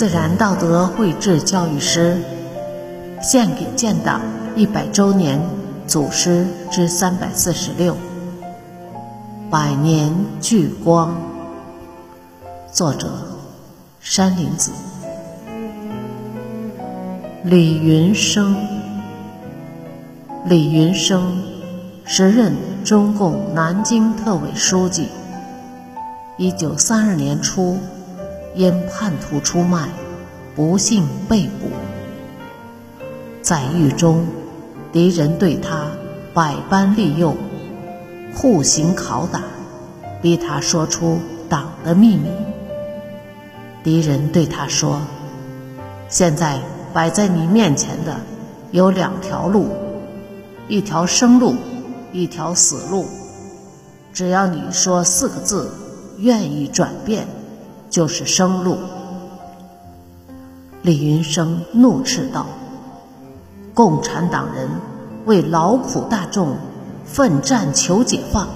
自然道德绘制教育师，献给建党一百周年祖师之三百四十六，百年聚光。作者：山林子。李云生，李云生，时任中共南京特委书记。一九三二年初。因叛徒出卖，不幸被捕。在狱中，敌人对他百般利诱，酷刑拷打，逼他说出党的秘密。敌人对他说：“现在摆在你面前的有两条路，一条生路，一条死路。只要你说四个字，愿意转变。”就是生路。李云生怒斥道：“共产党人为劳苦大众奋战求解放，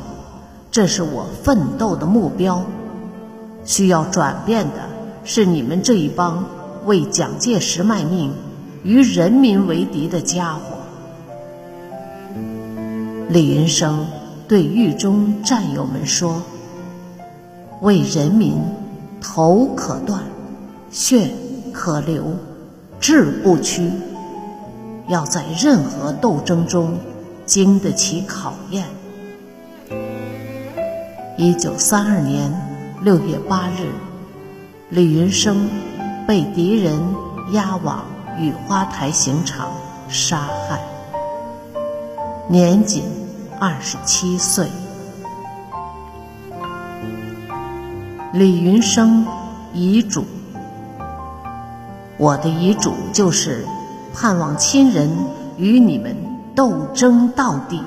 这是我奋斗的目标。需要转变的是你们这一帮为蒋介石卖命、与人民为敌的家伙。”李云生对狱中战友们说：“为人民。”头可断，血可流，志不屈。要在任何斗争中经得起考验。一九三二年六月八日，李云生被敌人押往雨花台刑场杀害，年仅二十七岁。李云生遗嘱：我的遗嘱就是盼望亲人与你们斗争到底。